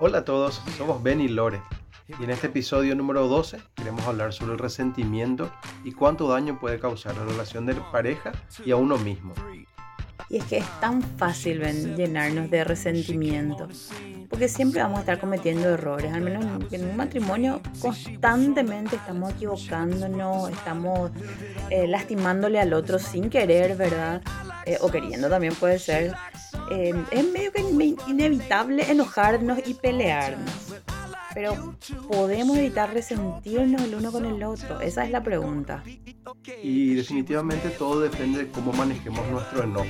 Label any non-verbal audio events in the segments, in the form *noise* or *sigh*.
Hola a todos, somos Ben y Lore. Y en este episodio número 12 queremos hablar sobre el resentimiento y cuánto daño puede causar a la relación de pareja y a uno mismo. Y es que es tan fácil ven, llenarnos de resentimiento, porque siempre vamos a estar cometiendo errores, al menos en un matrimonio constantemente estamos equivocándonos, estamos eh, lastimándole al otro sin querer, ¿verdad? Eh, o queriendo también puede ser. Eh, es medio que inevitable enojarnos y pelearnos. Pero ¿podemos evitar resentirnos el uno con el otro? Esa es la pregunta. Y definitivamente todo depende de cómo manejemos nuestro enojo.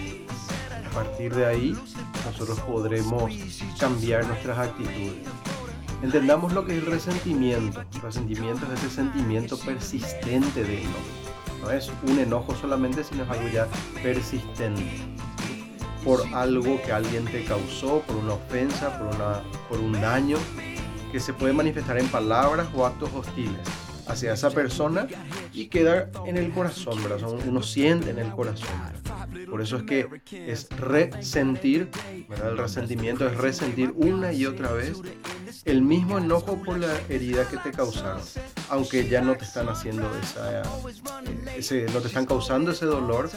A partir de ahí, nosotros podremos cambiar nuestras actitudes. Entendamos lo que es el resentimiento. El resentimiento es ese sentimiento persistente de enojo. No es un enojo solamente, sino es algo ya persistente. Por algo que alguien te causó, por una ofensa, por, una, por un daño, que se puede manifestar en palabras o actos hostiles hacia esa persona y queda en el corazón, ¿verdad? uno siente en el corazón. Por eso es que es resentir, ¿verdad? El resentimiento es resentir una y otra vez el mismo enojo por la herida que te causaron, aunque ya no te están haciendo esa, ese, no te están causando ese dolor.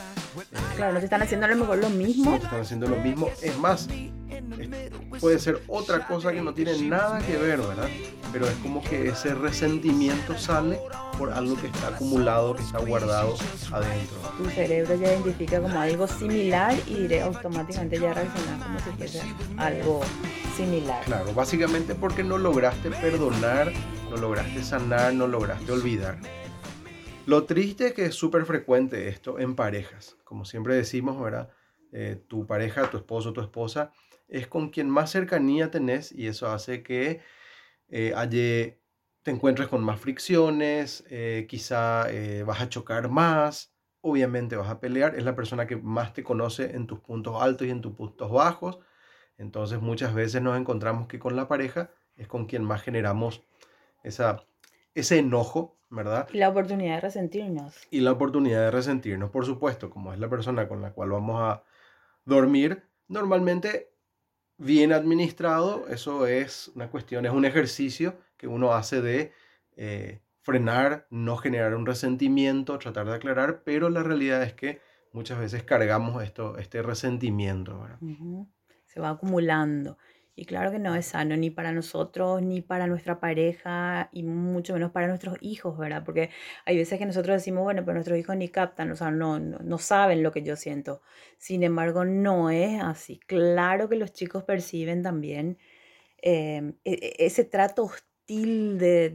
Claro, no te están haciendo a lo mejor lo mismo. No te están haciendo lo mismo. Es más, puede ser otra cosa que no tiene nada que ver, ¿verdad? Pero es como que ese resentimiento sale por algo que está acumulado, que está guardado adentro. Tu cerebro ya identifica como algo similar y automáticamente ya reacciona como si fuese algo similar. Claro, básicamente porque no lograste perdonar, no lograste sanar, no lograste olvidar. Lo triste es que es súper frecuente esto en parejas. Como siempre decimos, ¿verdad? Eh, tu pareja, tu esposo, tu esposa, es con quien más cercanía tenés y eso hace que eh, te encuentres con más fricciones, eh, quizá eh, vas a chocar más, obviamente vas a pelear, es la persona que más te conoce en tus puntos altos y en tus puntos bajos, entonces muchas veces nos encontramos que con la pareja es con quien más generamos esa, ese enojo, ¿verdad? Y la oportunidad de resentirnos. Y la oportunidad de resentirnos, por supuesto, como es la persona con la cual vamos a dormir, normalmente bien administrado, eso es una cuestión, es un ejercicio que uno hace de eh, frenar, no generar un resentimiento, tratar de aclarar, pero la realidad es que muchas veces cargamos esto, este resentimiento. Se va acumulando. Y claro que no es sano ni para nosotros, ni para nuestra pareja, y mucho menos para nuestros hijos, ¿verdad? Porque hay veces que nosotros decimos, bueno, pero nuestros hijos ni captan, o sea, no, no, saben lo que yo siento. Sin embargo, no es así. Claro que los chicos perciben también em, e, e, ese trato hostil de,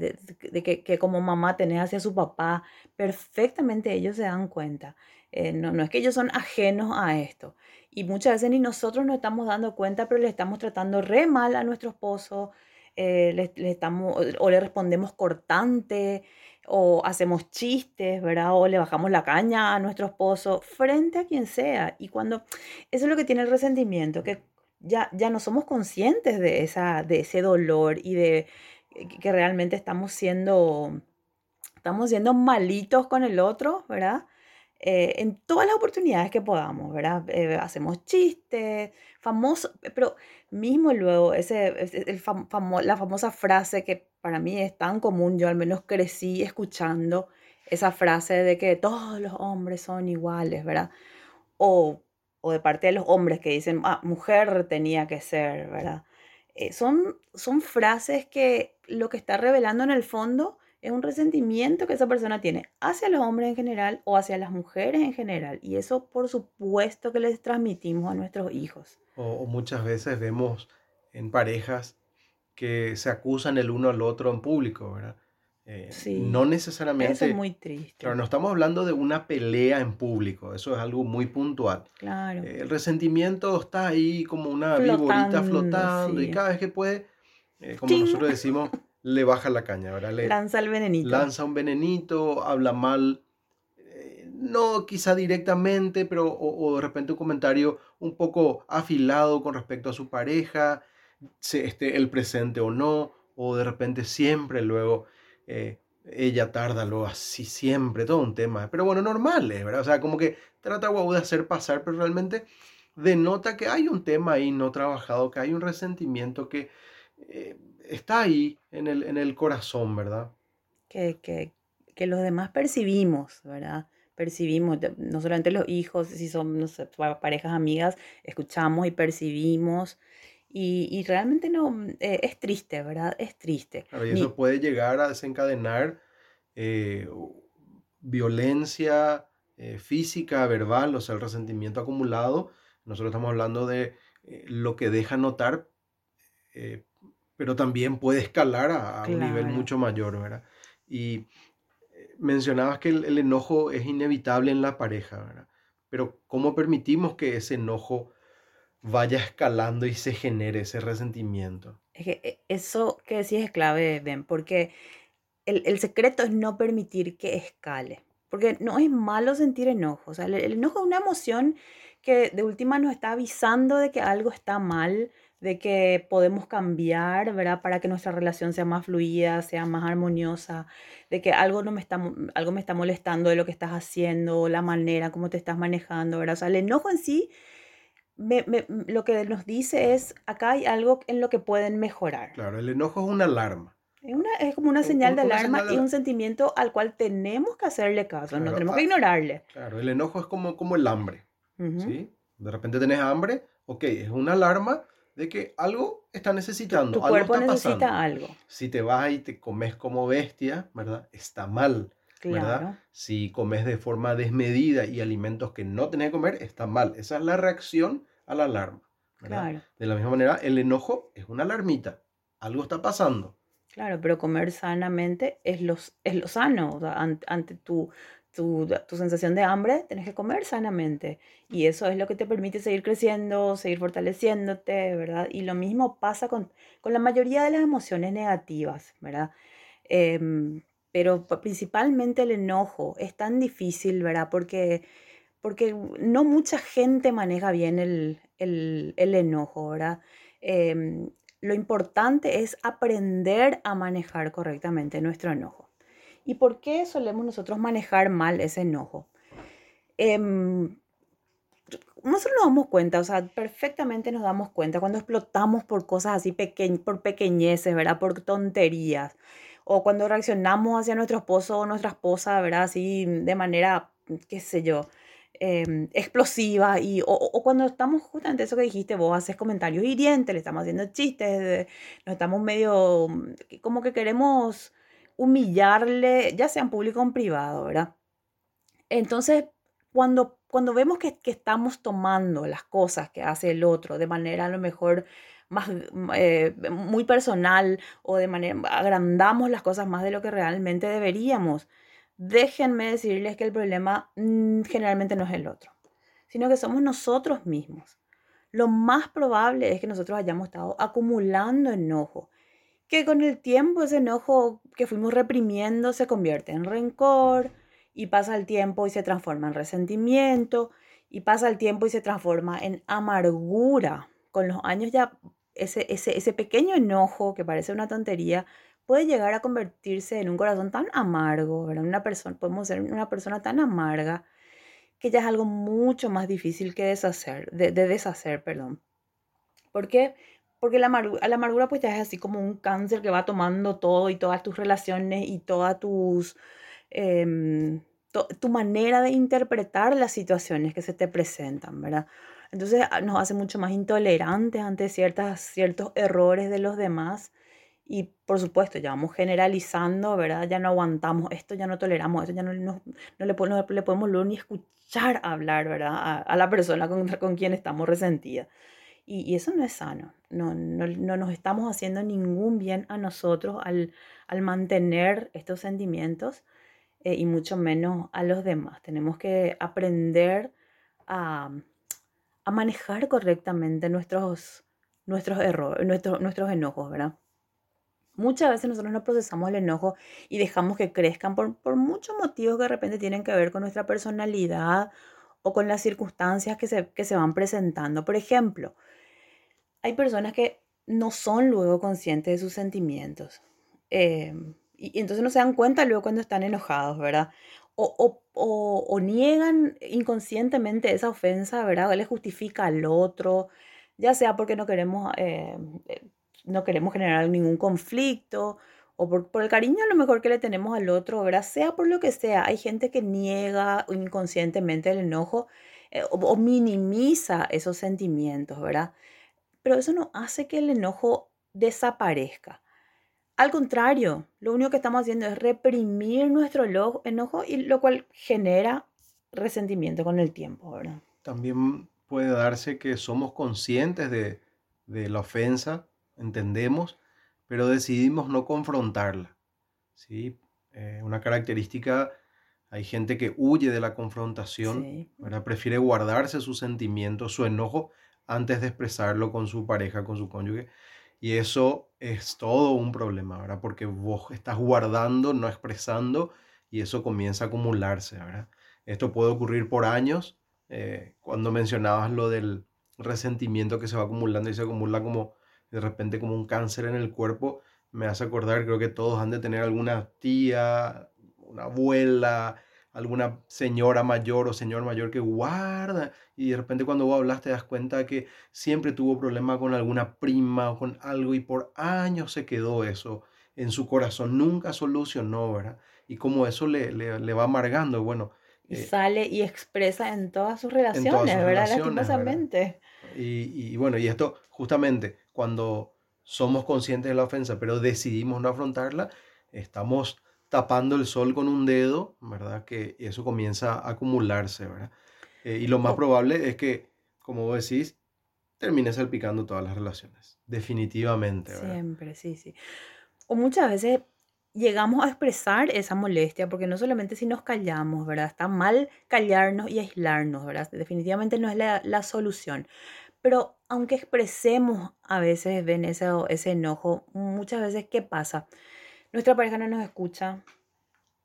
de, que, que, como mamá tenés hacia su papá. Perfectamente ellos se dan cuenta. Eh, no, no es que ellos son ajenos a esto. Y muchas veces ni nosotros nos estamos dando cuenta, pero le estamos tratando re mal a nuestro esposo, eh, estamos, o le respondemos cortante, o hacemos chistes, ¿verdad? O le bajamos la caña a nuestro esposo, frente a quien sea. Y cuando, eso es lo que tiene el resentimiento, que ya, ya no somos conscientes de, esa, de ese dolor y de que realmente estamos siendo, estamos siendo malitos con el otro, ¿verdad? Eh, en todas las oportunidades que podamos, ¿verdad? Eh, hacemos chistes, famoso, pero mismo luego, ese, la famosa frase que para mí es tan común, yo al menos crecí escuchando esa frase de que todos los hombres son iguales, ¿verdad? O, o de parte de los hombres que dicen, ah, mujer tenía que ser, ¿verdad? Eh, son, son frases que lo que está revelando en el fondo es un resentimiento que esa persona tiene hacia los hombres en general o hacia las mujeres en general. Y eso por supuesto que les transmitimos a nuestros hijos. O, muchas veces vemos en parejas que se acusan el uno al otro en público, ¿verdad? Eh, sí, no necesariamente. Eso es muy triste. Claro, no estamos hablando de una pelea en público, eso es algo muy puntual. Claro. Eh, el resentimiento está ahí como una flotando, flotando y cada vez que puede, eh, como nosotros decimos, *laughs* le baja la caña, ¿verdad? Le lanza el venenito. Lanza un venenito, habla mal, eh, no quizá directamente, pero o, de repente un comentario un poco afilado con respecto a su pareja, se, esté el presente o no, o de repente siempre luego eh, ella tarda, luego así siempre, todo un tema. Pero bueno, normal, ¿eh? ¿verdad? O sea, como que trata de hacer pasar, pero realmente denota que hay un tema ahí no trabajado, que hay un resentimiento que eh, está ahí en el, en el corazón, ¿verdad? Que, que, que los demás percibimos, ¿verdad? Percibimos, no solamente los hijos, si son no sé, parejas amigas, escuchamos y percibimos. Y, y realmente no, eh, es triste, ¿verdad? Es triste. Claro, y eso puede llegar a desencadenar eh, violencia eh, física, verbal, o sea, el resentimiento acumulado. Nosotros estamos hablando de lo que deja notar, pero también puede escalar a, a un nivel mucho mayor, ¿verdad? Y mencionabas que el, enojo es inevitable en la pareja, ¿verdad? Pero ¿cómo permitimos que ese enojo vaya escalando y se genere ese resentimiento? Es que eh, eso que decís es clave, Ben, porque el, secreto es no permitir que escale. Porque no es malo sentir enojo. O sea, el, el enojo es una emoción que de última nos está avisando de que algo está mal, de que podemos cambiar, ¿verdad? Para que nuestra relación sea más fluida, sea más armoniosa, de que algo, no me, está, algo me está molestando de lo que estás haciendo, la manera como te estás manejando, ¿verdad? O sea, el enojo en sí, lo que nos dice es, acá hay algo en lo que pueden mejorar. Claro, el enojo es una alarma. Es, una, es como una señal de alarma y un sentimiento al cual tenemos que hacerle caso, no tenemos que ignorarle. Claro, el enojo es como, como el hambre, ¿sí? De repente tenés hambre, ok, es una alarma de que algo está necesitando. Tu, cuerpo necesita algo. Si te vas y te comes como bestia, ¿verdad? Está mal. ¿verdad? Si comes de forma desmedida y alimentos que no tenés que comer, está mal. Esa es la reacción a la alarma. Claro. De la misma manera, el enojo es una alarmita. Algo está pasando. Claro, pero comer sanamente es lo, es lo sano. O sea, ante, tu, tu, sensación de hambre, tienes que comer sanamente. Y eso es lo que te permite seguir creciendo, seguir fortaleciéndote, ¿verdad? Y lo mismo pasa con, con la mayoría de las emociones negativas, ¿verdad? Em, pero principalmente el enojo es tan difícil, ¿verdad? Porque, porque no mucha gente maneja bien el, el, el enojo, ¿verdad? Em, lo importante es aprender a manejar correctamente nuestro enojo. ¿Y por qué solemos nosotros manejar mal ese enojo? Eh, nosotros nos damos cuenta, o sea, perfectamente nos damos cuenta cuando explotamos por cosas así, peque por pequeñeces, ¿verdad? Por tonterías. O cuando reaccionamos hacia nuestro esposo o nuestra esposa, ¿verdad? Así de manera, qué sé yo, em, explosiva. Y, o, o, cuando estamos justamente eso que dijiste, vos haces comentarios hirientes, le estamos haciendo chistes, nos estamos medio, como que queremos humillarle, ya sea en público o en privado, ¿verdad? Entonces, cuando, cuando vemos que, estamos tomando las cosas que hace el otro de manera a lo mejor más eh, muy personal o de manera agrandamos las cosas más de lo que realmente deberíamos, déjenme decirles que el problema mm, generalmente no es el otro, sino que somos nosotros mismos. Lo más probable es que nosotros hayamos estado acumulando enojo que con el tiempo ese enojo que fuimos reprimiendo se convierte en rencor y pasa el tiempo y se transforma en resentimiento y pasa el tiempo y se transforma en amargura. Con los años ya ese, ese, ese pequeño enojo que parece una tontería puede llegar a convertirse en un corazón tan amargo, ¿verdad? Una persona, podemos ser una persona tan amarga que ya es algo mucho más difícil que deshacer, de, de deshacer, perdón. ¿Por qué? Porque la la amargura pues ya es así como un cáncer que va tomando todo y todas tus relaciones y todas tus... Em, tu manera de interpretar las situaciones que se te presentan, ¿verdad? Entonces ah, nos hace mucho más intolerantes ante ciertas, ciertos errores de los demás y por supuesto ya vamos generalizando, ¿verdad? Ya no aguantamos esto, ya no toleramos esto, ya no, no, le, le, podemos ni escuchar hablar, ¿verdad? A, a la persona con, con quien estamos resentidas. Y, eso no es sano. No, no, no, nos estamos haciendo ningún bien a nosotros al, al mantener estos sentimientos eh, y mucho menos a los demás. Tenemos que aprender a, a manejar correctamente nuestros, nuestros errores, nuestros, nuestros enojos, ¿verdad? Muchas veces nosotros no procesamos el enojo y dejamos que crezcan por, por muchos motivos que de repente tienen que ver con nuestra personalidad o con las circunstancias que se, que se van presentando. Por ejemplo, hay personas que no son luego conscientes de sus sentimientos. Eh, y, entonces no se dan cuenta luego cuando están enojados, ¿verdad? O, niegan inconscientemente esa ofensa, ¿verdad? O le justifica al otro, ya sea porque no queremos, eh, no queremos generar ningún conflicto o por, el cariño a lo mejor que le tenemos al otro, ¿verdad? Sea por lo que sea. Hay gente que niega inconscientemente el enojo eh, o, o, minimiza esos sentimientos, ¿verdad? Pero eso no hace que el enojo desaparezca. Al contrario, lo único que estamos haciendo es reprimir nuestro enojo y lo cual genera resentimiento con el tiempo, ¿verdad? También puede darse que somos conscientes de, de la ofensa, entendemos, pero decidimos no confrontarla. ¿sí? Eh, una característica, hay gente que huye de la confrontación, prefiere guardarse sus sentimientos, su enojo, antes de expresarlo con su pareja, con su cónyuge. Y eso es todo un problema, ¿verdad? Porque vos estás guardando, no expresando, y eso comienza a acumularse, ¿verdad? Esto puede ocurrir por años. Eh, cuando mencionabas lo del resentimiento que se va acumulando y se acumula como de repente como un cáncer en el cuerpo, me hace acordar, creo que todos han de tener alguna tía, una abuela, alguna señora mayor o señor mayor que guarda y de repente cuando vos hablas te das cuenta que siempre tuvo problema con alguna prima o con algo y por años se quedó eso en su corazón, nunca solucionó, ¿verdad? Y como eso le, le, va amargando, bueno. Y eh, sale y expresa en todas sus relaciones, ¿verdad? Lastimosamente. Y, y bueno, y esto justamente cuando somos conscientes de la ofensa, pero decidimos no afrontarla, estamos tapando el sol con un dedo, ¿verdad? Que eso comienza a acumularse, ¿verdad? Eh, y lo más probable es que, como vos decís, termine salpicando todas las relaciones, definitivamente, ¿verdad? Siempre, sí, sí. O muchas veces llegamos a expresar esa molestia, porque no solamente si nos callamos, ¿verdad? Está mal callarnos y aislarnos, ¿verdad? Definitivamente no es la, la solución. Pero aunque expresemos a veces, ven ese, ese enojo, muchas veces, ¿qué pasa? Nuestra pareja no nos escucha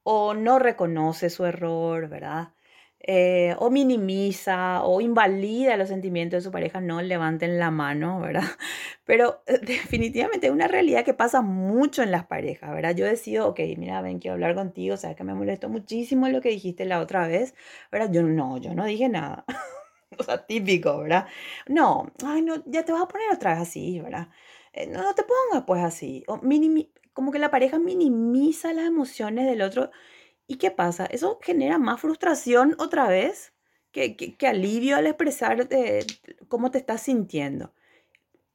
o no reconoce su error, ¿verdad? Eh, o minimiza o invalida los sentimientos de su pareja, no levanten la mano, ¿verdad? *laughs* Pero eh, *laughs* definitivamente es una realidad que pasa mucho en las parejas, ¿verdad? Yo decido, ok, mira, ven, quiero hablar contigo, sea, que me molestó muchísimo lo que dijiste la otra vez, ¿verdad? Yo no, yo no dije nada. *laughs* o sea, típico, ¿verdad? No, ay, no, ya te vas a poner otra vez así, ¿verdad? Eh, no, no te pongas pues así. O como que la pareja minimiza las emociones del otro. ¿Y qué pasa? Eso genera más frustración otra vez que, que, alivio al expresar de cómo te estás sintiendo.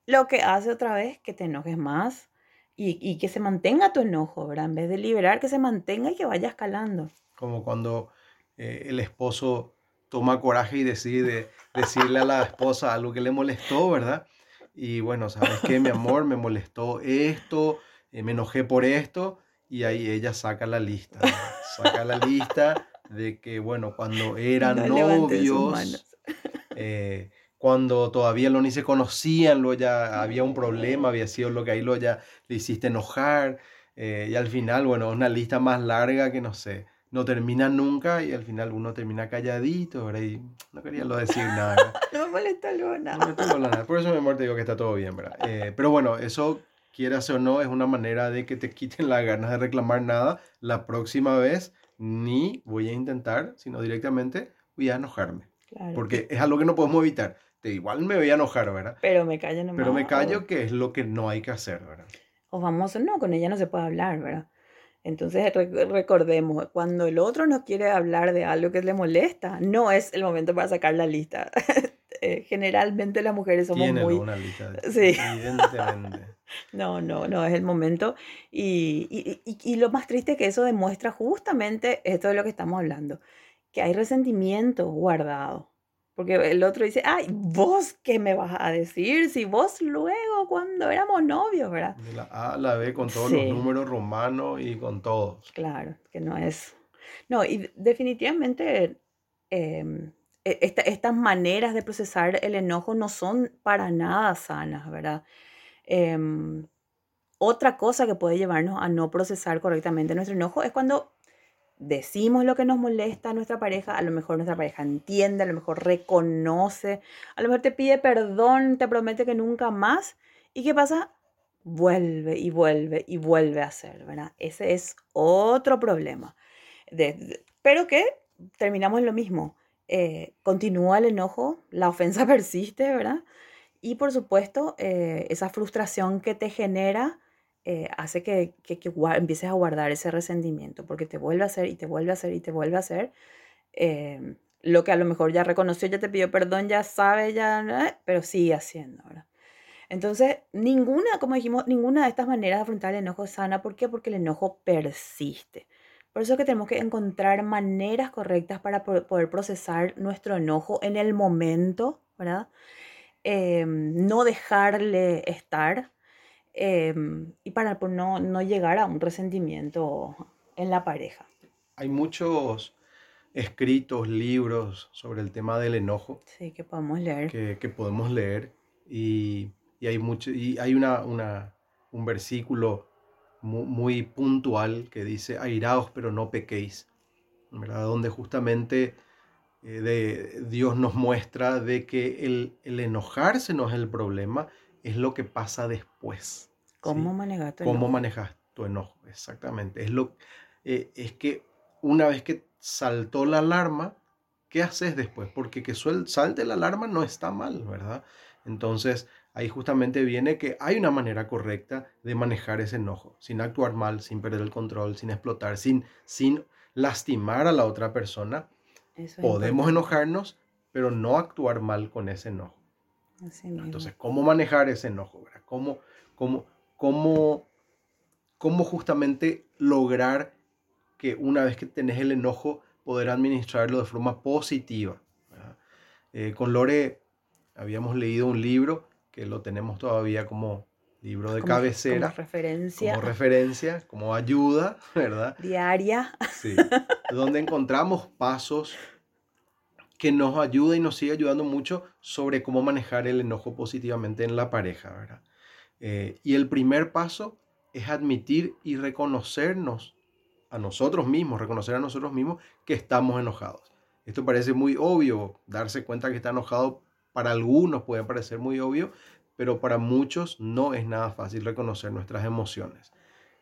Lo que hace otra vez que te enojes más y, y que se mantenga tu enojo, ¿verdad? En vez de liberar, que se mantenga y que vaya escalando. Como cuando eh, el esposo toma coraje y decide decirle a la esposa algo que le molestó, ¿verdad? Y bueno, ¿sabes qué, mi amor? Me molestó esto, eh, me enojé por esto, y ahí ella saca la lista, saca la lista de que, bueno, cuando eran novios, eh, cuando todavía lo ni se conocían, lo ya había un problema, había sido lo que ahí lo ya le hiciste enojar, eh, y al final, bueno, una lista más larga que no sé, no termina nunca y al final uno termina calladito, ¿verdad? Y no quería lo decir nada. no *laughs* me molesta nada. No me nada. Por eso, mi amor, te digo que está todo bien, ¿verdad? Eh, pero bueno, eso, quieras o no, es una manera de que te quiten las ganas de reclamar nada. La próxima vez ni voy a intentar, sino directamente voy a enojarme. Porque es algo que no podemos evitar. Te, igual me voy a enojar, ¿verdad? Pero me callo nomás. Pero me callo, que es lo que no hay que hacer, ¿verdad? O vamos, no, con ella no se puede hablar, ¿verdad? Entonces recordemos, cuando el otro nos quiere hablar de algo que le molesta, no es el momento para sacar la lista. *laughs* Eh, generalmente las mujeres somos muy... una lista, sí. evidentemente. No, no, no es el momento. Y, y, y, y lo más triste es que eso demuestra justamente esto de lo que estamos hablando, que hay resentimiento guardado. Porque el otro dice, ay, vos qué me vas a decir si vos luego cuando éramos novios, ¿verdad? De la A a la B con todos los números romanos y con todos. Claro, que no es. No, y definitivamente em, e, estas maneras de procesar el enojo no son para nada sanas, ¿verdad? Em, otra cosa que puede llevarnos a no procesar correctamente nuestro enojo es cuando decimos lo que nos molesta a nuestra pareja, a lo mejor nuestra pareja entiende, a lo mejor reconoce, a lo mejor te pide perdón, te promete que nunca más. ¿Y qué pasa? Vuelve y vuelve y vuelve a hacer, ¿verdad? Ese es otro problema. pero que terminamos en lo mismo. Eh, continúa el enojo, la ofensa *laughs* persiste, ¿verdad? Y por supuesto, eh, esa frustración que te genera eh, hace que, que, empieces a guardar ese resentimiento, porque te vuelve a hacer y te vuelve a hacer y te vuelve a hacer. Em, lo que a lo mejor ya reconoció, ya te pidió perdón, ya sabe, ya, pero sigue haciendo. Entonces, ninguna, como dijimos, ninguna de estas maneras de afrontar el enojo es sana. ¿Por qué? Porque el enojo persiste. Por eso es que tenemos que encontrar maneras correctas para poder procesar nuestro enojo en el momento, ¿verdad? Em, no dejarle estar em, y para no, no llegar a un resentimiento en la pareja. Hay muchos escritos, libros sobre el tema del enojo. Sí, que podemos leer. Que, que podemos leer. Y, y, hay, mucho, y hay una, una, un versículo muy, puntual que dice, airaos pero no pequéis, ¿verdad? Donde justamente eh, de, Dios nos muestra de que el, el, enojarse no es el problema, es lo que pasa después. ¿Cómo manejas tu enojo? ¿Cómo manejas tu enojo? Exactamente. Es, lo, eh, es que una vez que saltó la alarma, ¿qué haces después? Porque que salte la alarma no está mal, ¿verdad? Entonces, ahí justamente viene que hay una manera correcta de manejar ese enojo, sin actuar mal, sin perder el control, sin explotar, sin, sin lastimar a la otra persona. Podemos enojarnos, pero no actuar mal con ese enojo. Entonces, ¿cómo manejar ese enojo? ¿Cómo, cómo, cómo, cómo justamente lograr que una vez que tenés el enojo, poder administrarlo de forma positiva. Eh, con Lore habíamos leído un libro que lo tenemos todavía como libro de cabecera. Como referencia. Como referencia, como ayuda, ¿verdad? Diaria. Sí. *laughs* donde encontramos pasos que nos ayuda y nos sigue ayudando mucho sobre cómo manejar el enojo positivamente en la pareja, ¿verdad? Eh, y el primer paso es admitir y reconocernos a nosotros mismos, reconocer a nosotros mismos que estamos enojados. Esto parece muy obvio, darse cuenta que está enojado para algunos puede parecer muy obvio, pero para muchos no es nada fácil reconocer nuestras emociones.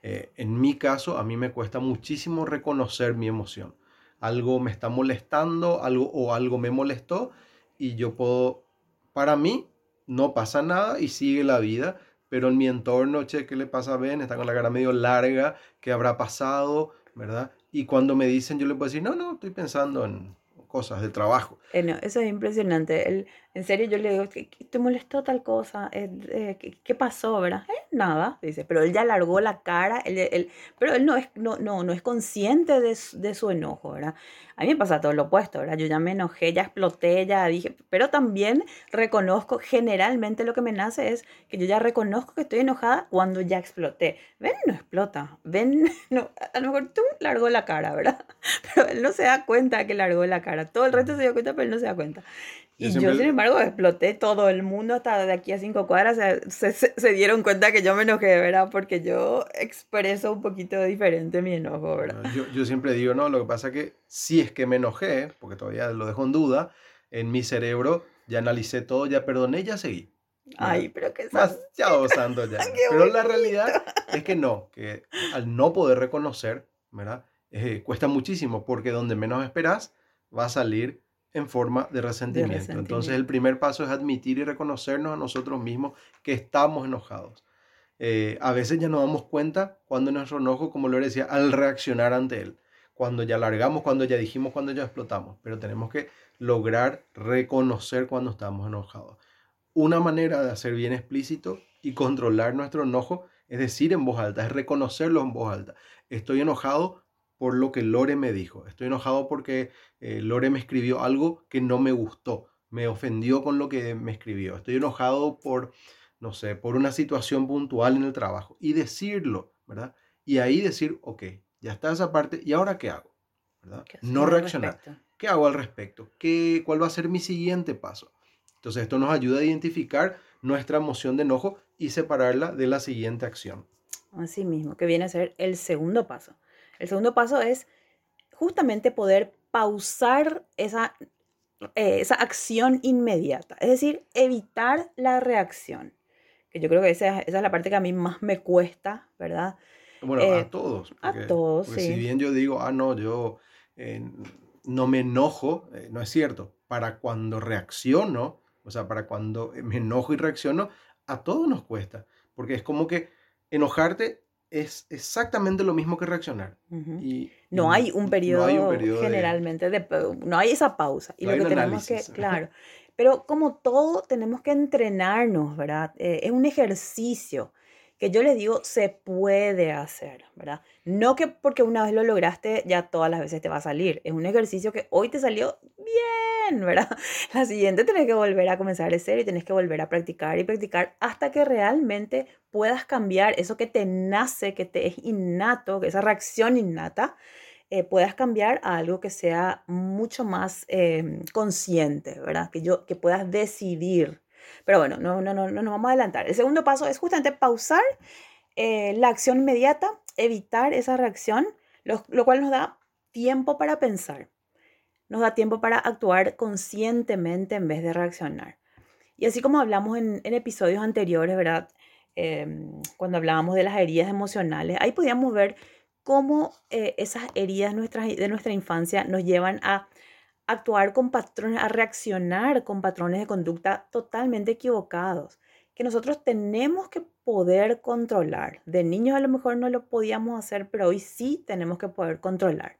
Eh, en mi caso, a mí me cuesta muchísimo reconocer mi emoción. Algo me está molestando, algo o algo me molestó y yo puedo, para mí, no pasa nada y sigue la vida, pero en mi entorno, che, ¿qué le pasa a Ben? Está con la cara medio larga, ¿qué habrá pasado? ¿Verdad? Y cuando me dicen, yo le puedo decir, no, no, estoy pensando en cosas de trabajo. Eh, eso es impresionante. En serio, yo le digo, ¿te molestó tal cosa? Eh, eh, ¿qué, pasó, verdad? nada, dice, pero él ya largó la cara, él, pero él no es, no, no, no es consciente de, de, su enojo, ¿verdad? A mí me pasa todo lo opuesto, ¿verdad? Yo ya me enojé, ya exploté, ya dije, pero también reconozco, generalmente lo que me nace es que yo ya reconozco que estoy enojada cuando ya exploté. Ven, no explota, ven, *laughs* no, a lo mejor tú largó la cara, ¿verdad? *laughs* Pero él no se da cuenta que largó la cara, todo el resto se dio cuenta, pero él no se da cuenta. Y yo, sin embargo, exploté todo el mundo hasta de aquí a cinco cuadras. Se, se, dieron cuenta que yo me enojé, ¿verdad? Porque yo expreso un poquito diferente mi enojo, ¿verdad? Yo, yo siempre digo, no, lo que pasa que si es que me enojé, porque todavía lo dejo en duda, en mi cerebro ya analicé todo, ya perdoné, ya seguí. Ay, pero que Más ya. *laughs* pero la realidad es que no, que al no poder reconocer, ¿verdad? Eh, cuesta muchísimo, porque donde menos esperas va a salir en forma de resentimiento. Entonces el primer paso es admitir y reconocernos a nosotros mismos que estamos enojados. Eh, a veces ya nos damos cuenta cuando nuestro enojo, como lo decía, al reaccionar ante él, cuando ya largamos, cuando ya dijimos, cuando ya explotamos, pero tenemos que lograr reconocer cuando estamos enojados. Una manera de hacer bien explícito y controlar nuestro enojo es decir en voz alta, es reconocerlo en voz alta. Estoy enojado por lo que Lore me dijo. Estoy enojado porque eh, Lore me escribió algo que no me gustó. Me ofendió con lo que me escribió. Estoy enojado por, no sé, por una situación puntual en el trabajo. Y decirlo, ¿verdad? Y ahí decir, ok, ya está esa parte. ¿Y ahora qué hago? ¿verdad? No reaccionar. ¿Qué hago al respecto? ¿Qué, ¿Cuál va a ser mi siguiente paso? Entonces esto nos ayuda a identificar nuestra emoción de enojo y separarla de la siguiente acción. Así mismo, que viene a ser el segundo paso. El segundo paso es justamente poder pausar esa, eh, esa acción inmediata, es decir, evitar la reacción. Que yo creo que esa, es la parte que a mí más me cuesta, ¿verdad? Bueno, a eh, todos. a todos, sí. Si bien yo digo, ah, no, yo eh, no me enojo, no es cierto. Para cuando reacciono, O sea, para cuando me enojo y reacciono, a todos nos cuesta. Porque es como que enojarte es exactamente lo mismo que reaccionar. y, no, hay un periodo, generalmente, de... no hay esa pausa. Y lo que tenemos que, claro, pero como todo, tenemos que entrenarnos, ¿verdad? Eh, es un ejercicio que yo les digo se puede hacer, ¿verdad? No que porque una vez lo lograste ya todas las veces te va a salir. Es un ejercicio que hoy te salió bien, ¿verdad? *laughs* La siguiente tenés que volver a comenzar de cero y tenés que volver a practicar y practicar hasta que realmente puedas cambiar eso que te nace, que te es innato, que esa reacción innata, eh, puedas cambiar a algo que sea mucho más em, consciente, ¿verdad? Que, yo, que puedas decidir. Pero bueno, no, no, no, no nos vamos a adelantar. El segundo paso es justamente pausar eh, la acción inmediata, evitar esa reacción, lo, lo, cual nos da tiempo para pensar. Nos da tiempo para actuar conscientemente en vez de reaccionar. Y así como hablamos en, episodios anteriores, ¿verdad? Em, cuando hablábamos de las heridas emocionales, ahí podíamos ver cómo eh, esas heridas de nuestra infancia nos llevan a actuar con patrones, a reaccionar con patrones de conducta totalmente equivocados, que nosotros tenemos que poder controlar. De niños a lo mejor no lo podíamos hacer, pero hoy sí tenemos que poder controlar.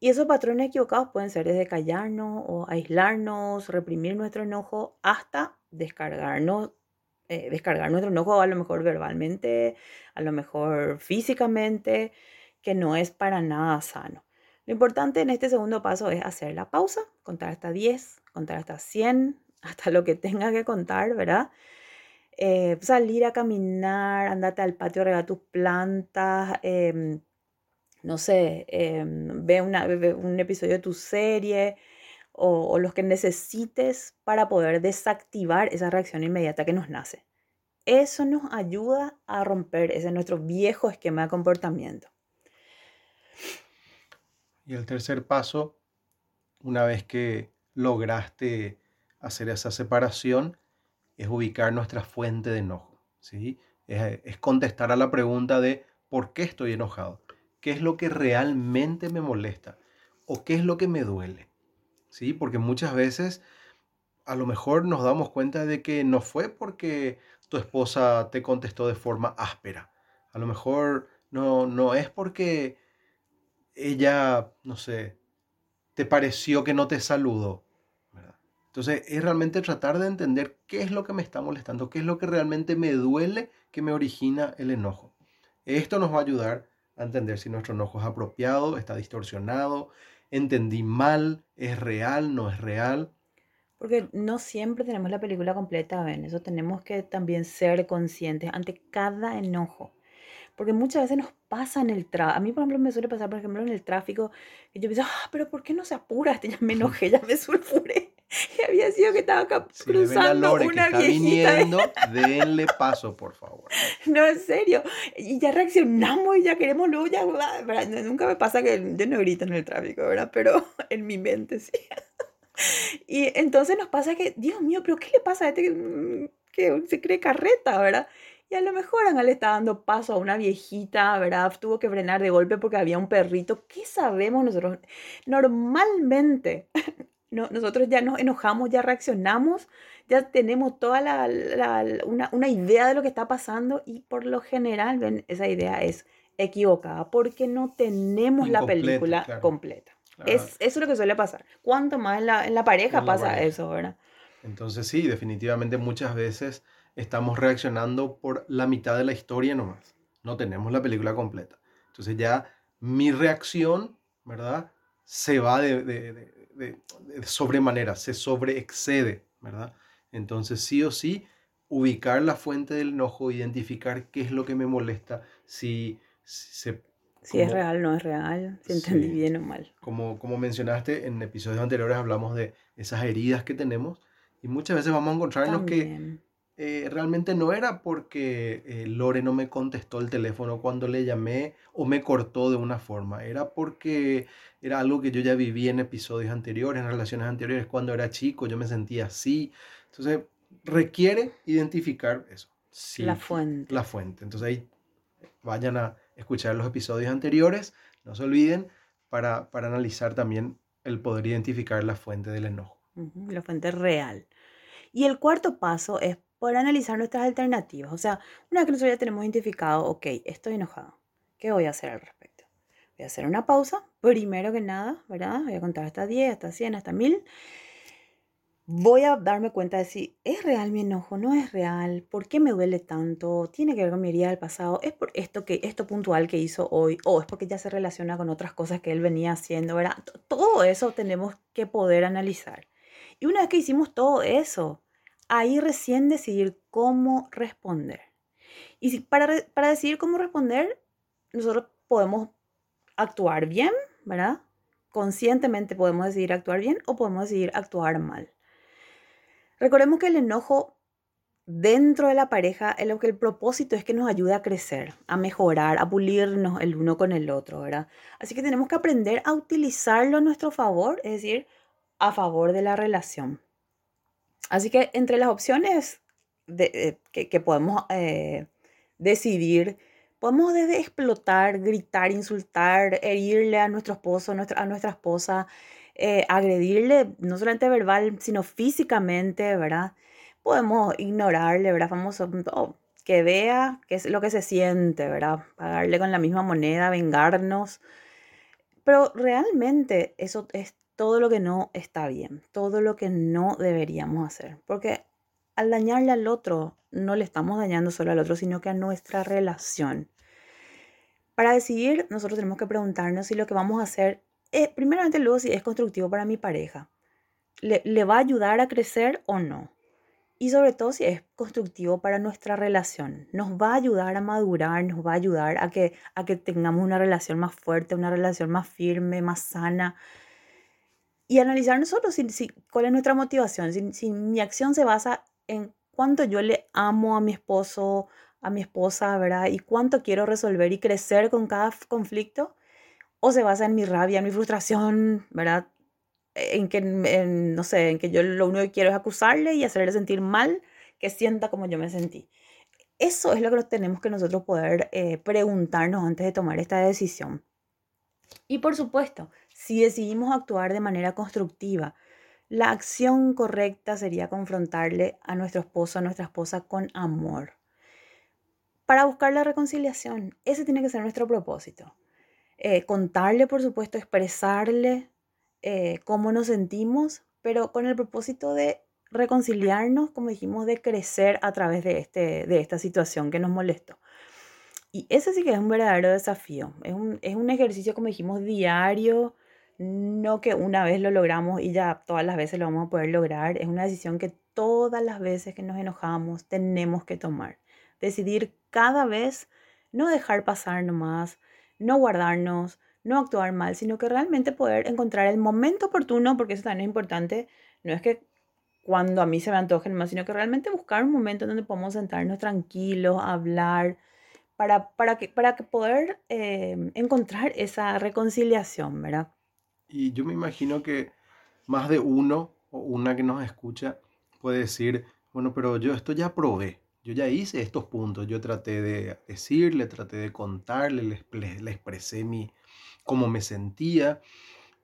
Y esos patrones equivocados pueden ser desde callarnos o aislarnos, reprimir nuestro enojo, hasta descargarnos, eh, descargar nuestro enojo a lo mejor verbalmente, a lo mejor físicamente, que no es para nada sano. Lo importante en este segundo paso es hacer la pausa, contar hasta 10, contar hasta 100, *laughs* hasta lo que tenga que contar, ¿verdad? Eh, salir a caminar, andate al patio, regar tus plantas, em, no sé, em, ve, un episodio de tu serie o, o los que necesites para poder desactivar esa reacción inmediata que nos nace. Eso nos ayuda a romper ese nuestro viejo esquema de comportamiento. Y el tercer paso, una vez que lograste hacer esa separación, es ubicar nuestra fuente de enojo. ¿sí? Es, contestar a la pregunta de ¿por qué estoy enojado? ¿Qué es lo que realmente me molesta? ¿O qué es lo que me duele? ¿Sí? Porque muchas veces a lo mejor nos damos cuenta de que no fue porque tu esposa te contestó de forma áspera. A lo mejor no, no es porque ella, no sé, te pareció que no te saludó. Entonces es realmente tratar de entender qué es lo que me está molestando, qué es lo que realmente me duele que me origina el enojo. Esto nos va a ayudar entender si nuestro enojo es apropiado, está distorsionado, entendí mal, es real, no es real. Porque no siempre tenemos la película completa, en eso tenemos que también ser conscientes ante cada enojo. Porque muchas veces nos pasa en el tráfico. A mí, por ejemplo, me suele pasar, por ejemplo, en el tráfico, que yo pienso, ah, pero ¿por qué no se apura? *laughs* Ya me enojé, ya me sulfuré. *laughs* Y había sido que estaba cruzando una que Viniendo, *laughs* denle paso, por favor. No, en serio. Y ya reaccionamos y ya queremos luego ya. Nunca me pasa que yo no grito en el tráfico, ¿verdad? Pero *laughs* en mi mente sí. Y entonces nos pasa que, Dios mío, pero ¿qué le pasa a este que, que se cree carreta, ¿verdad? Y a lo mejor Ángel le está dando paso a una viejita, ¿verdad? Tuvo que frenar de golpe porque había un perrito. ¿Qué sabemos nosotros? Normalmente, nosotros ya nos enojamos, ya reaccionamos, ya tenemos toda la, una, idea de lo que está pasando y por lo general, ven, esa idea es equivocada porque no tenemos la película completa. Es, eso es lo que suele pasar. Cuanto más en la, en la pareja pasa eso, ¿verdad? Entonces sí, definitivamente muchas veces estamos reaccionando por la mitad de la historia nomás. No tenemos la película completa. Entonces ya mi reacción, ¿verdad? Se va de, de, de, sobremanera, se sobreexcede, ¿verdad? Entonces sí o sí, ubicar la fuente del enojo, identificar qué es lo que me molesta, si, se... Si es real, no es real, si entendí bien o mal. Como, como mencionaste, en episodios anteriores hablamos de esas heridas que tenemos y muchas veces vamos a encontrarnos que eh, realmente no era porque eh, Lore no me contestó el teléfono cuando le llamé o me cortó de una forma, era porque era algo que yo ya viví en episodios anteriores, en relaciones anteriores, cuando era chico, yo me sentía así. Entonces, requiere identificar eso. la fuente. La fuente. Entonces ahí vayan a escuchar los episodios anteriores, no se olviden, para, para analizar también el poder identificar la fuente del enojo. La fuente real. Y el cuarto paso es poder analizar nuestras alternativas. O sea, una vez que nosotros ya tenemos identificado, ok, estoy enojado, ¿qué voy a hacer al respecto? Voy a hacer una pausa, primero que nada, ¿verdad? Voy a contar hasta 10, hasta 100, hasta 1000 voy a darme cuenta de si es real mi enojo, no es real, por qué me duele tanto, tiene que ver con mi herida del pasado, es por esto que esto puntual que hizo hoy o es porque ya se relaciona con otras cosas que él venía haciendo, ¿verdad? Todo eso tenemos que poder analizar. Y una vez que hicimos todo eso, ahí recién decidir cómo responder. Y si, para, para decidir cómo responder, nosotros podemos actuar bien, ¿verdad? Conscientemente podemos decidir actuar bien o podemos decidir actuar mal. Recordemos que el enojo dentro de la pareja, es lo que el propósito es que nos ayude a crecer, a mejorar, a pulirnos el uno con el otro, ¿verdad? Así que tenemos que aprender a utilizarlo a nuestro favor, es decir, a favor de la relación. Así que entre las opciones de, eh, que, podemos eh, decidir, podemos desde explotar, gritar, insultar, herirle a nuestro esposo, a nuestra esposa, eh, agredirle, no solamente verbal, sino físicamente, ¿verdad? Podemos ignorarle, ¿verdad? Famoso, oh, que vea qué es lo que se siente, ¿verdad? Pagarle con la misma moneda, vengarnos. Pero realmente eso es todo lo que no está bien, todo lo que no deberíamos hacer. Porque al dañarle al otro, no le estamos dañando solo al otro, sino que a nuestra relación. Para decidir, nosotros tenemos que preguntarnos si lo que vamos a hacer eh, primeramente luego si es constructivo para mi pareja. Le, le, va a ayudar a crecer o no? Y sobre todo si es constructivo para nuestra relación. Nos va a ayudar a madurar, nos va a ayudar a que, a que tengamos una relación más fuerte, una relación más firme, más sana. Y analizar nosotros si, cuál es nuestra motivación. Si, mi acción se basa en cuánto yo le amo a mi esposo, a mi esposa, ¿verdad? Y cuánto quiero resolver y crecer con cada conflicto o se basa en mi rabia, en mi frustración, ¿verdad? En que, no sé, en que yo lo único que quiero es acusarle y hacerle sentir mal, que sienta como yo me sentí. Eso es lo que tenemos que nosotros poder eh, preguntarnos antes de tomar esta decisión. Y por supuesto, si decidimos actuar de manera constructiva, la acción correcta sería confrontarle a nuestro esposo, a nuestra esposa con amor. Para buscar la reconciliación, ese tiene que ser nuestro propósito. Eh, contarle, por supuesto, expresarle eh, cómo nos sentimos, pero con el propósito de reconciliarnos, como dijimos, de crecer a través de, este, de esta situación que nos molestó. Y ese sí que es un verdadero desafío. Es un, es un ejercicio, como dijimos, diario, no que una vez lo logramos y ya todas las veces lo vamos a poder lograr. Es una decisión que todas las veces que nos enojamos tenemos que tomar. Decidir cada vez no dejar pasar nomás, no guardarnos, no actuar mal, sino que realmente poder encontrar el momento oportuno, porque eso también es importante, no es que cuando a mí se me antoje más, sino que realmente buscar un momento donde podamos sentarnos tranquilos, hablar, para, para, que, para poder em, encontrar esa reconciliación, ¿verdad? Y yo me imagino que más de uno o una que nos escucha puede decir, bueno, pero yo esto ya probé, yo ya hice estos puntos, yo traté de decirle, traté de contarle, le, expresé mi, cómo me sentía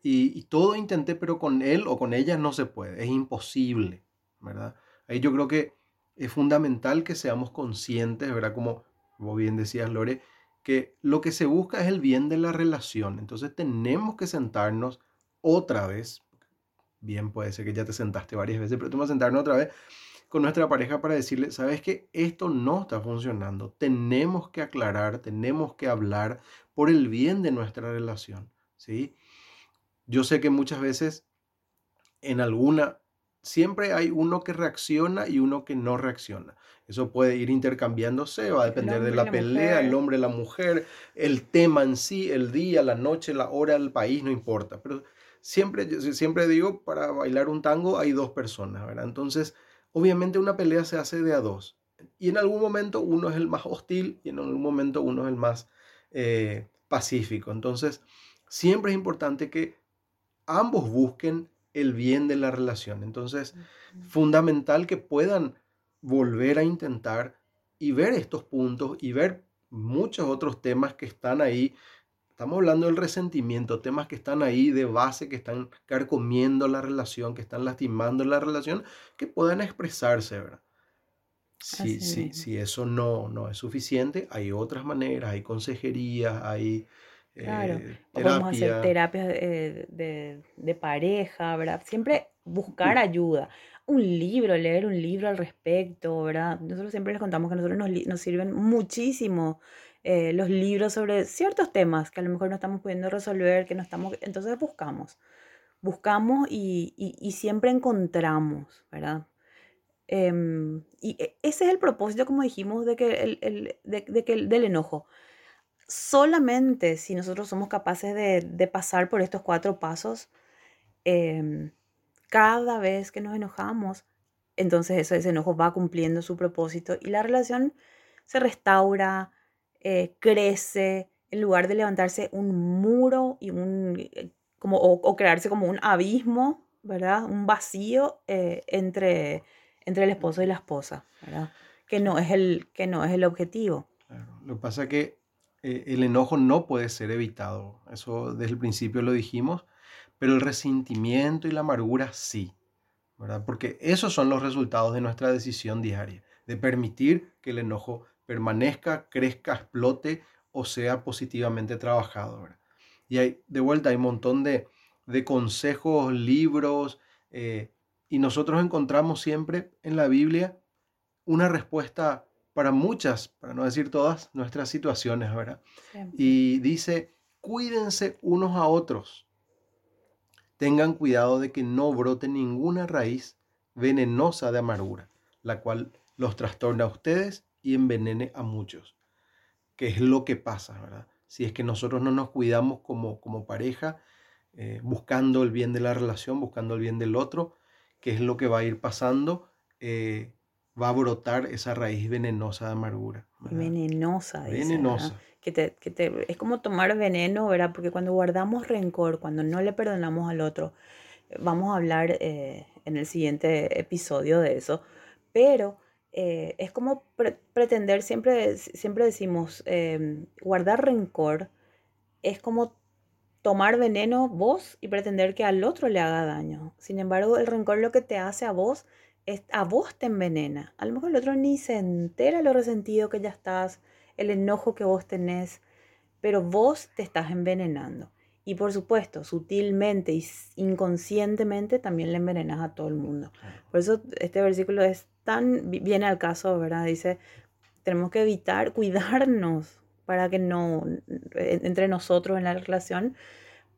y, todo intenté, pero con él o con ella no se puede, es imposible, ¿verdad? Ahí yo creo que es fundamental que seamos conscientes, ¿verdad? Como vos bien decías, Lore, que lo que se busca es el bien de la relación. Entonces tenemos que sentarnos otra vez. Bien, puede ser que ya te sentaste varias veces, pero tenemos que sentarnos otra vez con nuestra pareja para decirle, sabes que esto no está funcionando, tenemos que aclarar, tenemos que hablar por el bien de nuestra relación, ¿sí? Yo sé que muchas veces en alguna, siempre hay uno que reacciona y uno que no reacciona. Eso puede ir intercambiándose, va a depender de la, pelea, el hombre, la mujer, el tema en sí, el día, la noche, la hora, el país, no importa. Pero siempre, siempre digo, para bailar un tango hay dos personas, ¿verdad? Entonces, Obviamente una pelea se hace de a dos. Y en algún momento uno es el más hostil y en algún momento uno es el más eh, pacífico. Entonces, siempre es importante que ambos busquen el bien de la relación. Entonces, fundamental que puedan volver a intentar y ver estos puntos y ver muchos otros temas que están ahí Estamos hablando del resentimiento, temas que están ahí de base, que están carcomiendo la relación, que están lastimando la relación, que puedan expresarse, ¿verdad? Si, si, si eso no, no es suficiente, hay otras maneras, hay consejería, hay Claro, eh, podemos hacer terapias de, de, de pareja, ¿verdad? Siempre buscar ayuda. Un libro, leer un libro al respecto, ¿verdad? Nosotros siempre les contamos que a nosotros nos, nos sirven muchísimo eh, los libros sobre ciertos temas que a lo mejor no estamos pudiendo resolver, que no estamos... Entonces buscamos, buscamos y, y, y siempre encontramos, ¿verdad? Em, y e, ese es el propósito, como dijimos, de que el, el, de, de que el, del enojo solamente si nosotros somos capaces de, pasar por estos cuatro pasos, em, cada vez que nos enojamos, entonces eso, ese enojo va cumpliendo su propósito y la relación se restaura, eh, crece, en lugar de levantarse un muro y un, eh, como, o, crearse como un abismo, ¿verdad? Un vacío eh, entre, entre el esposo y la esposa, ¿verdad? Que no es el, que no es el objetivo. Lo que pasa es que eh, el enojo no puede ser evitado. Eso desde el principio lo dijimos, pero el resentimiento y la amargura sí, ¿verdad? Porque esos son los resultados de nuestra decisión diaria, de permitir que el enojo permanezca, crezca, explote o sea positivamente trabajado. Y hay, de vuelta hay un montón de, consejos, libros, eh, y nosotros encontramos siempre en la Biblia una respuesta para muchas, para no decir todas, nuestras situaciones, ¿verdad? Y dice, cuídense unos a otros. Tengan cuidado de que no brote ninguna raíz venenosa de amargura, la cual los trastorna a ustedes y envenene a muchos. ¿Qué es lo que pasa, verdad? Si es que nosotros no nos cuidamos como, como pareja, eh, buscando el bien de la relación, buscando el bien del otro, ¿qué es lo que va a ir pasando? Eh, va a brotar esa raíz venenosa de amargura. Venenosa, dice, Venenosa. Que te, que te, es como tomar veneno, ¿verdad? Porque cuando guardamos rencor, cuando no le perdonamos al otro, vamos a hablar eh, en el siguiente episodio de eso, pero eh, es como pretender, siempre, siempre decimos, em, guardar rencor es como tomar veneno vos y pretender que al otro le haga daño. Sin embargo, el rencor lo que te hace a vos a vos te envenena. A lo mejor el otro ni se entera lo resentido que ya estás, el enojo que vos tenés, pero vos te estás envenenando. Y por supuesto, sutilmente y inconscientemente también le envenenas a todo el mundo. Por eso este versículo es tan, viene al caso, ¿verdad? Dice, tenemos que evitar, cuidarnos para que no, entre nosotros en la relación,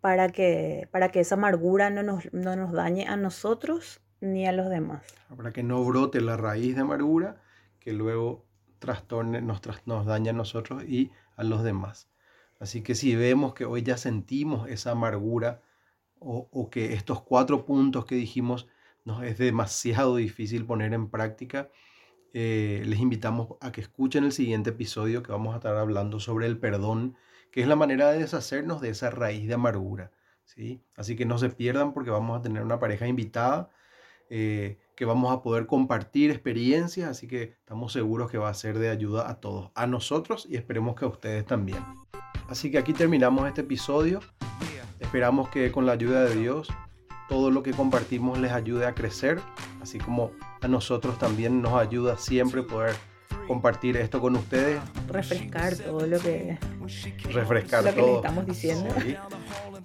para que, para que esa amargura no nos, no nos dañe a nosotros ni a los demás. Para que no brote la raíz de amargura que luego trastorne, nos, nos daña a nosotros y a los demás. Así que si vemos que hoy ya sentimos esa amargura o, que estos cuatro puntos que dijimos nos es demasiado difícil poner en práctica, eh, les invitamos a que escuchen el siguiente episodio que vamos a estar hablando sobre el perdón, que es la manera de deshacernos de esa raíz de amargura. ¿sí? Así que no se pierdan porque vamos a tener una pareja invitada eh, que vamos a poder compartir experiencias, así que estamos seguros que va a ser de ayuda a todos, a nosotros y esperemos que a ustedes también. Así que aquí terminamos este episodio. Esperamos que con la ayuda de Dios todo lo que compartimos les ayude a crecer, así como a nosotros también nos ayuda siempre poder compartir esto con ustedes. Refrescar todo lo que, refrescar lo que todo. estamos diciendo.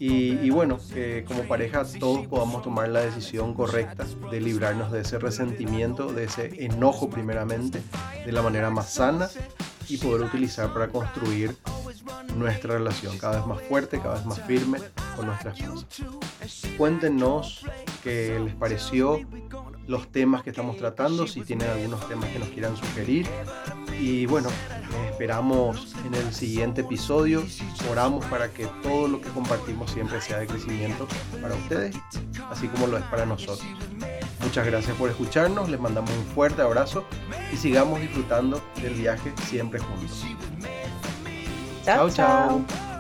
Y, bueno, que como pareja todos podamos tomar la decisión correcta de librarnos de ese resentimiento, de ese enojo primeramente, de la manera más sana y poder utilizar para construir nuestra relación cada vez más fuerte, cada vez más firme con nuestra esposa. Cuéntenos qué les pareció los temas que estamos tratando, si tienen algunos temas que nos quieran sugerir. Y bueno, esperamos en el siguiente episodio. Oramos para que todo lo que compartimos siempre sea de crecimiento para ustedes, así como lo es para nosotros. Muchas gracias por escucharnos, les mandamos un fuerte abrazo y sigamos disfrutando del viaje siempre juntos. chao. chao.